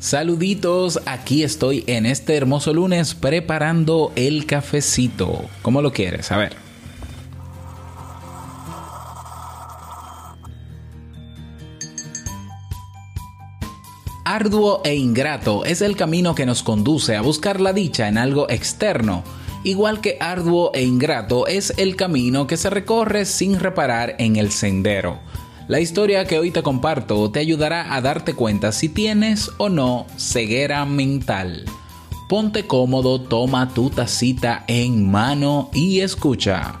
Saluditos, aquí estoy en este hermoso lunes preparando el cafecito. ¿Cómo lo quieres? A ver. Arduo e ingrato es el camino que nos conduce a buscar la dicha en algo externo, igual que arduo e ingrato es el camino que se recorre sin reparar en el sendero. La historia que hoy te comparto te ayudará a darte cuenta si tienes o no ceguera mental. Ponte cómodo, toma tu tacita en mano y escucha.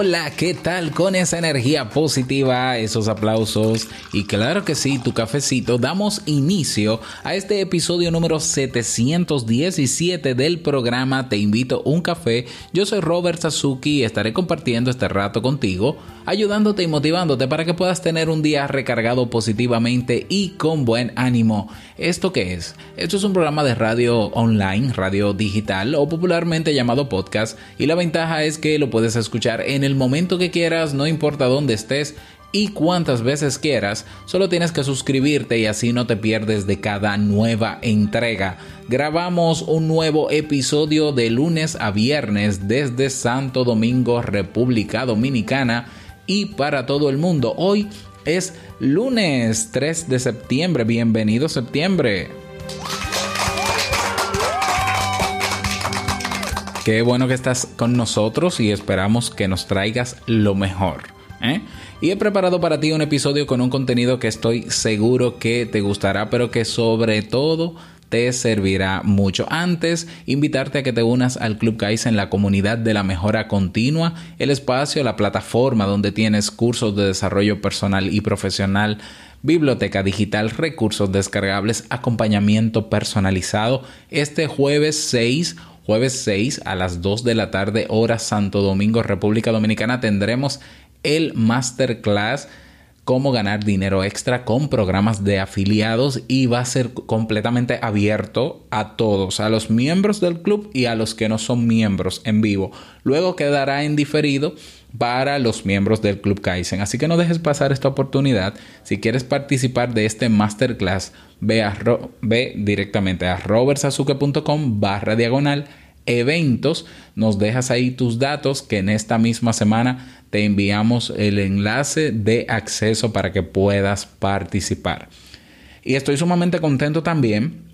Hola, ¿qué tal con esa energía positiva, esos aplausos? Y claro que sí, tu cafecito, damos inicio a este episodio número 717 del programa Te invito un café. Yo soy Robert Sasuki y estaré compartiendo este rato contigo, ayudándote y motivándote para que puedas tener un día recargado positivamente y con buen ánimo. ¿Esto qué es? Esto es un programa de radio online, radio digital o popularmente llamado podcast y la ventaja es que lo puedes escuchar en el momento que quieras, no importa dónde estés y cuántas veces quieras, solo tienes que suscribirte y así no te pierdes de cada nueva entrega. Grabamos un nuevo episodio de lunes a viernes desde Santo Domingo, República Dominicana y para todo el mundo. Hoy es lunes 3 de septiembre. Bienvenido septiembre. Qué bueno que estás con nosotros y esperamos que nos traigas lo mejor. ¿eh? Y he preparado para ti un episodio con un contenido que estoy seguro que te gustará, pero que sobre todo te servirá mucho. Antes, invitarte a que te unas al Club Kaizen, la comunidad de la mejora continua, el espacio, la plataforma donde tienes cursos de desarrollo personal y profesional biblioteca digital, recursos descargables, acompañamiento personalizado. Este jueves 6 Jueves 6 a las 2 de la tarde, hora Santo Domingo, República Dominicana, tendremos el masterclass cómo ganar dinero extra con programas de afiliados y va a ser completamente abierto a todos, a los miembros del club y a los que no son miembros en vivo. Luego quedará en diferido para los miembros del Club Kaizen. Así que no dejes pasar esta oportunidad. Si quieres participar de este masterclass, ve, ve directamente a robertsazuke.com barra diagonal eventos. Nos dejas ahí tus datos que en esta misma semana te enviamos el enlace de acceso para que puedas participar. Y estoy sumamente contento también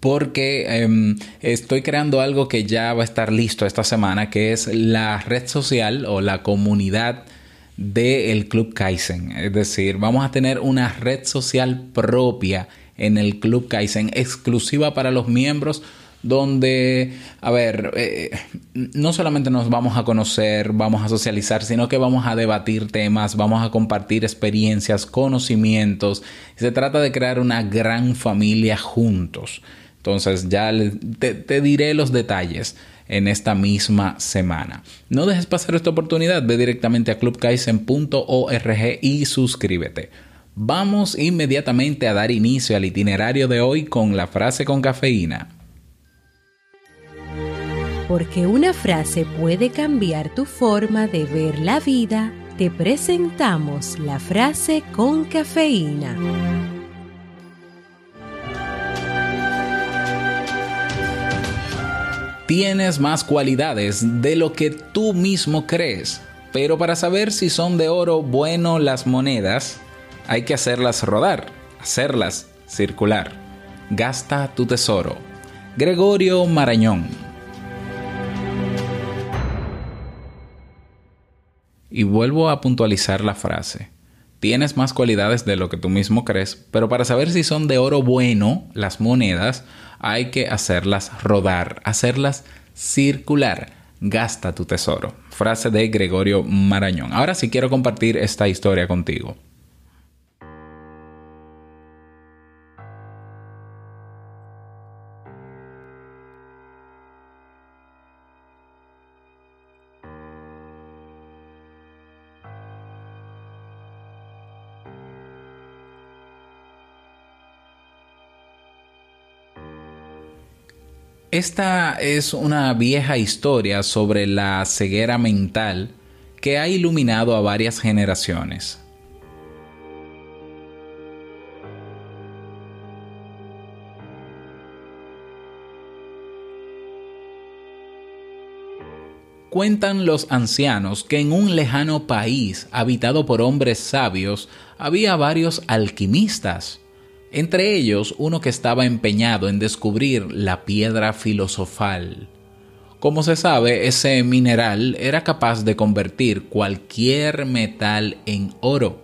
porque em, estoy creando algo que ya va a estar listo esta semana, que es la red social o la comunidad del Club Kaizen. Es decir, vamos a tener una red social propia en el Club Kaizen, exclusiva para los miembros donde, a ver, eh, no solamente nos vamos a conocer, vamos a socializar, sino que vamos a debatir temas, vamos a compartir experiencias, conocimientos. Se trata de crear una gran familia juntos. Entonces ya te, diré los detalles en esta misma semana. No dejes pasar esta oportunidad, ve directamente a clubkaisen.org y suscríbete. Vamos inmediatamente a dar inicio al itinerario de hoy con la frase con cafeína. Porque una frase puede cambiar tu forma de ver la vida, te presentamos la frase con cafeína. Tienes más cualidades de lo que tú mismo crees, pero para saber si son de oro bueno las monedas, hay que hacerlas rodar. hacerlas circular. Gasta tu tesoro. Gregorio Marañón. Y vuelvo a puntualizar la frase. Tienes más cualidades de lo que tú mismo crees, pero para saber si son de oro bueno las monedas, hay que hacerlas rodar, hacerlas circular. Gasta tu tesoro. Frase de Gregorio Marañón. Ahora sí quiero compartir esta historia contigo. Esta es una vieja historia sobre la ceguera mental que ha iluminado a varias generaciones. Cuentan los ancianos que en un lejano país habitado por hombres sabios había varios alquimistas entre ellos uno que estaba empeñado en descubrir la piedra filosofal. Como se sabe, ese mineral era capaz de convertir cualquier metal en oro.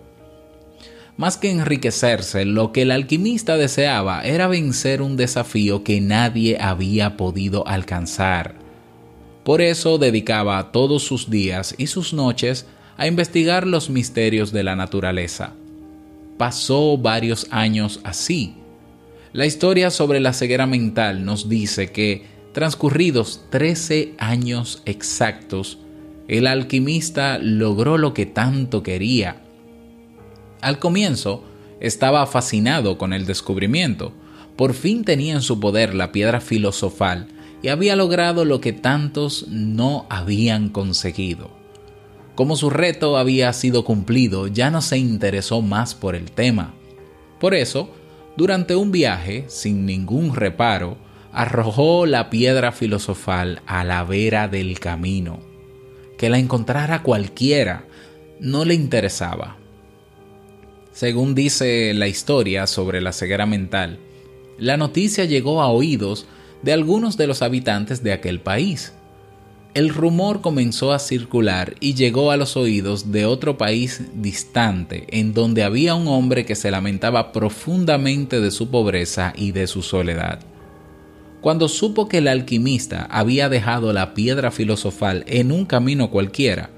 Más que enriquecerse, lo que el alquimista deseaba era vencer un desafío que nadie había podido alcanzar. Por eso dedicaba todos sus días y sus noches a investigar los misterios de la naturaleza pasó varios años así. La historia sobre la ceguera mental nos dice que, transcurridos 13 años exactos, el alquimista logró lo que tanto quería. Al comienzo, estaba fascinado con el descubrimiento. Por fin tenía en su poder la piedra filosofal y había logrado lo que tantos no habían conseguido. Como su reto había sido cumplido, ya no se interesó más por el tema. Por eso, durante un viaje, sin ningún reparo, arrojó la piedra filosofal a la vera del camino. Que la encontrara cualquiera no le interesaba. Según dice la historia sobre la ceguera mental, la noticia llegó a oídos de algunos de los habitantes de aquel país, el rumor comenzó a circular y llegó a los oídos de otro país distante, en donde había un hombre que se lamentaba profundamente de su pobreza y de su soledad. Cuando supo que el alquimista había dejado la piedra filosofal en un camino cualquiera,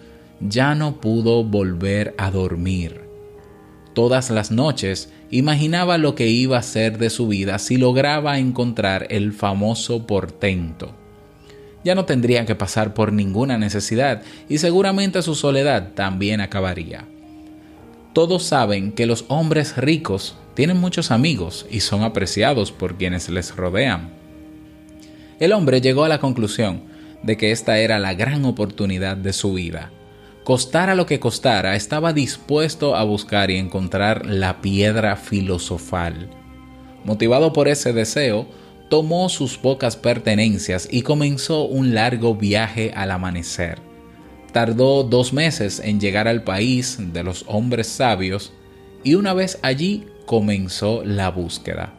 ya no pudo volver a dormir. Todas las noches imaginaba lo que iba a ser de su vida si lograba encontrar el famoso portento ya no tendría que pasar por ninguna necesidad y seguramente su soledad también acabaría. Todos saben que los hombres ricos tienen muchos amigos y son apreciados por quienes les rodean. El hombre llegó a la conclusión de que esta era la gran oportunidad de su vida. Costara lo que costara, estaba dispuesto a buscar y encontrar la piedra filosofal. Motivado por ese deseo, tomó sus pocas pertenencias y comenzó un largo viaje al amanecer. Tardó dos meses en llegar al país de los hombres sabios y una vez allí comenzó la búsqueda.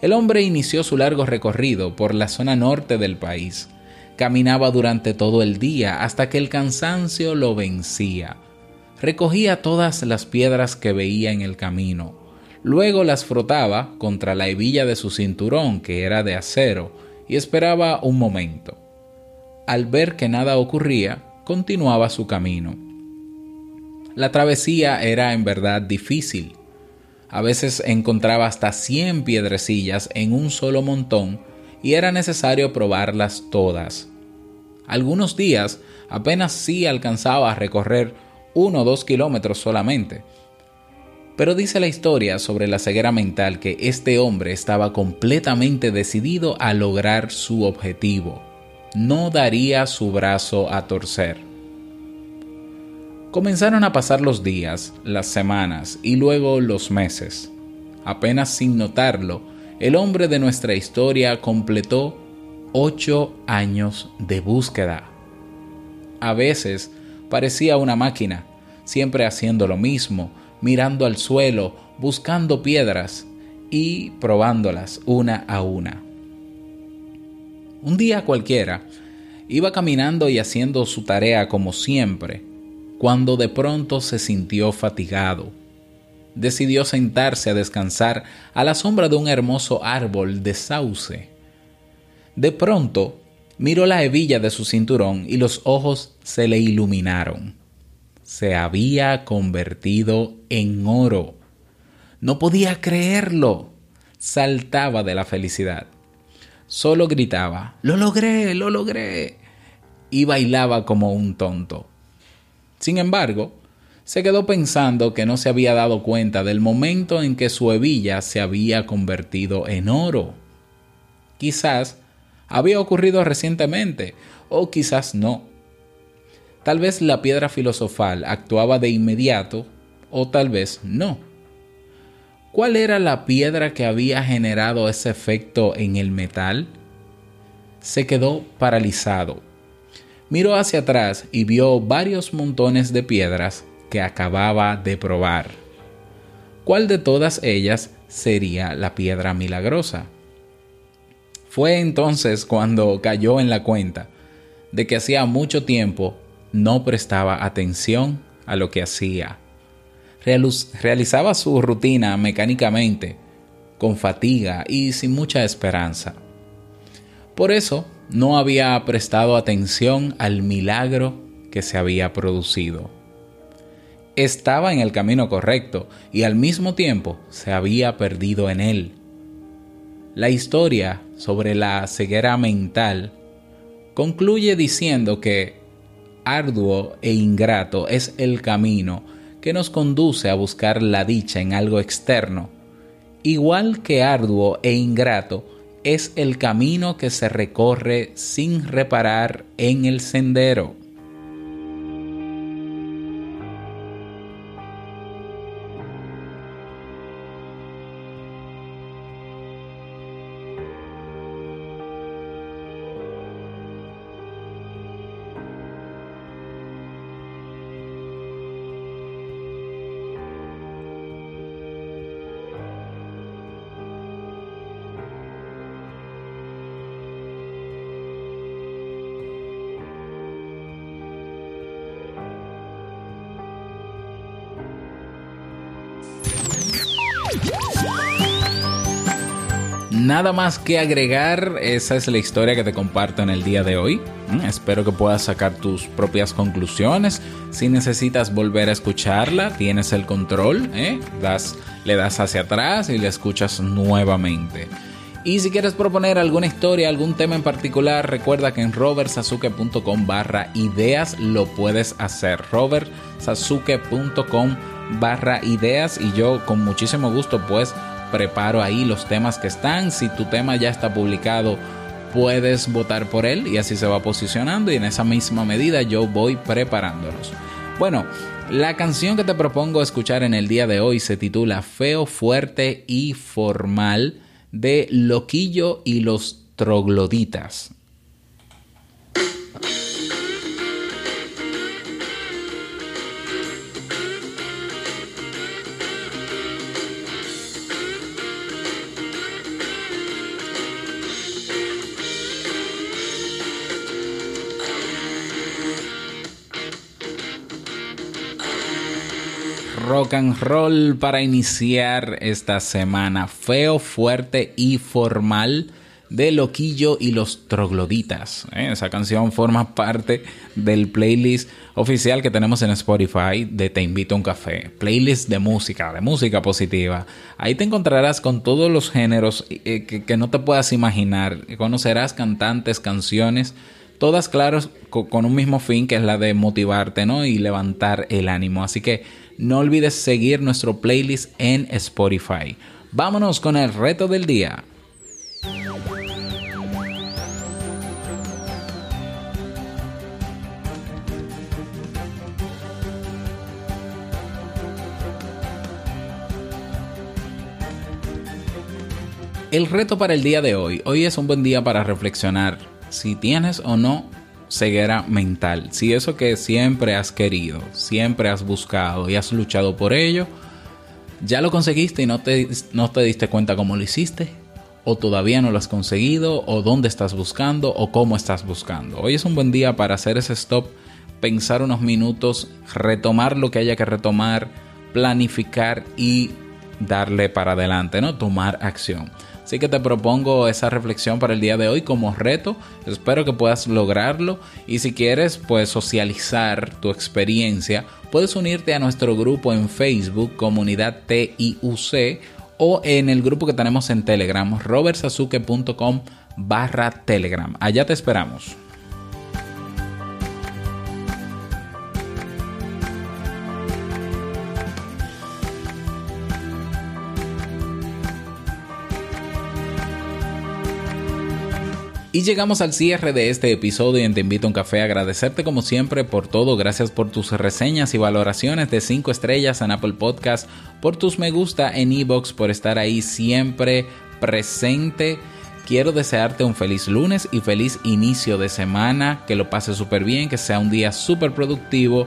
El hombre inició su largo recorrido por la zona norte del país. Caminaba durante todo el día hasta que el cansancio lo vencía. Recogía todas las piedras que veía en el camino Luego las frotaba contra la hebilla de su cinturón, que era de acero, y esperaba un momento. Al ver que nada ocurría, continuaba su camino. La travesía era en verdad difícil. A veces encontraba hasta 100 piedrecillas en un solo montón y era necesario probarlas todas. Algunos días apenas sí alcanzaba a recorrer uno o dos kilómetros solamente, pero dice la historia sobre la ceguera mental que este hombre estaba completamente decidido a lograr su objetivo. No daría su brazo a torcer. Comenzaron a pasar los días, las semanas y luego los meses. Apenas sin notarlo, el hombre de nuestra historia completó ocho años de búsqueda. A veces parecía una máquina, siempre haciendo lo mismo, mirando al suelo buscando piedras y probándolas una a una. Un día cualquiera, iba caminando y haciendo su tarea como siempre, cuando de pronto se sintió fatigado. Decidió sentarse a descansar a la sombra de un hermoso árbol de sauce. De pronto, miró la hebilla de su cinturón y los ojos se le iluminaron. Se había convertido en oro. No podía creerlo. Saltaba de la felicidad. Solo gritaba, lo logré, lo logré. Y bailaba como un tonto. Sin embargo, se quedó pensando que no se había dado cuenta del momento en que su hebilla se había convertido en oro. Quizás había ocurrido recientemente, o quizás no. Tal vez la piedra filosofal actuaba de inmediato, o tal vez no. ¿Cuál era la piedra que había generado ese efecto en el metal? Se quedó paralizado. Miró hacia atrás y vio varios montones de piedras que acababa de probar. ¿Cuál de todas ellas sería la piedra milagrosa? Fue entonces cuando cayó en la cuenta de que hacía mucho tiempo no prestaba atención a lo que hacía realizaba su rutina mecánicamente, con fatiga y sin mucha esperanza. Por eso no había prestado atención al milagro que se había producido. Estaba en el camino correcto y al mismo tiempo se había perdido en él. La historia sobre la ceguera mental concluye diciendo que arduo e ingrato es el camino que nos conduce a buscar la dicha en algo externo, igual que arduo e ingrato es el camino que se recorre sin reparar en el sendero. Nada más que agregar, esa es la historia que te comparto en el día de hoy. Mm, espero que puedas sacar tus propias conclusiones. Si necesitas volver a escucharla, tienes el control, ¿eh? le das hacia atrás y la escuchas nuevamente. Y si quieres proponer alguna historia, algún tema en particular, recuerda que en robertsasuke.com barra ideas lo puedes hacer. robertsasuke.com barra ideas y yo con muchísimo gusto pues preparo ahí los temas que están. Si tu tema ya está publicado, puedes votar por él y así se va posicionando y en esa misma medida yo voy preparándolos. Bueno, la canción que te propongo escuchar en el día de hoy se titula Feo, Fuerte y Formal de Loquillo y los Trogloditas. Rock and roll para iniciar esta semana. Feo, fuerte y formal de Loquillo y los Trogloditas. ¿eh? Esa canción forma parte del playlist oficial que tenemos en Spotify de Te invito a un café. Playlist de música, de música positiva. Ahí te encontrarás con todos los géneros eh, que, no te puedas imaginar. Conocerás cantantes, canciones, todas claras con un mismo fin que es la de motivarte ¿no? y levantar el ánimo. Así que no olvides seguir nuestro playlist en Spotify. Vámonos con el reto del día. El reto para el día de hoy. Hoy es un buen día para reflexionar si tienes o no ceguera mental, si eso que siempre has querido, siempre has buscado y has luchado por ello, ¿Ya lo conseguiste y no te, no te diste cuenta cómo lo hiciste? ¿O todavía no lo has conseguido? ¿O dónde estás buscando? ¿O cómo estás buscando? Hoy es un buen día para hacer ese stop, pensar unos minutos, retomar lo que haya que retomar, planificar y darle para adelante, ¿no? Tomar acción. Así que te propongo esa reflexión para el día de hoy como reto. Espero que puedas lograrlo y si quieres pues socializar tu experiencia, puedes unirte a nuestro grupo en Facebook Comunidad TIUC o en el grupo que tenemos en Telegram robertsazuke.com barra Telegram. Allá te esperamos. Y llegamos al cierre de este episodio en Te Invito a un Café. Agradecerte como siempre por todo. Gracias por tus reseñas y valoraciones de 5 estrellas en Apple Podcast, por tus me gusta en Evox, por estar ahí siempre presente. Quiero desearte un feliz lunes y feliz inicio de semana. Que lo pases súper bien, que sea un día súper productivo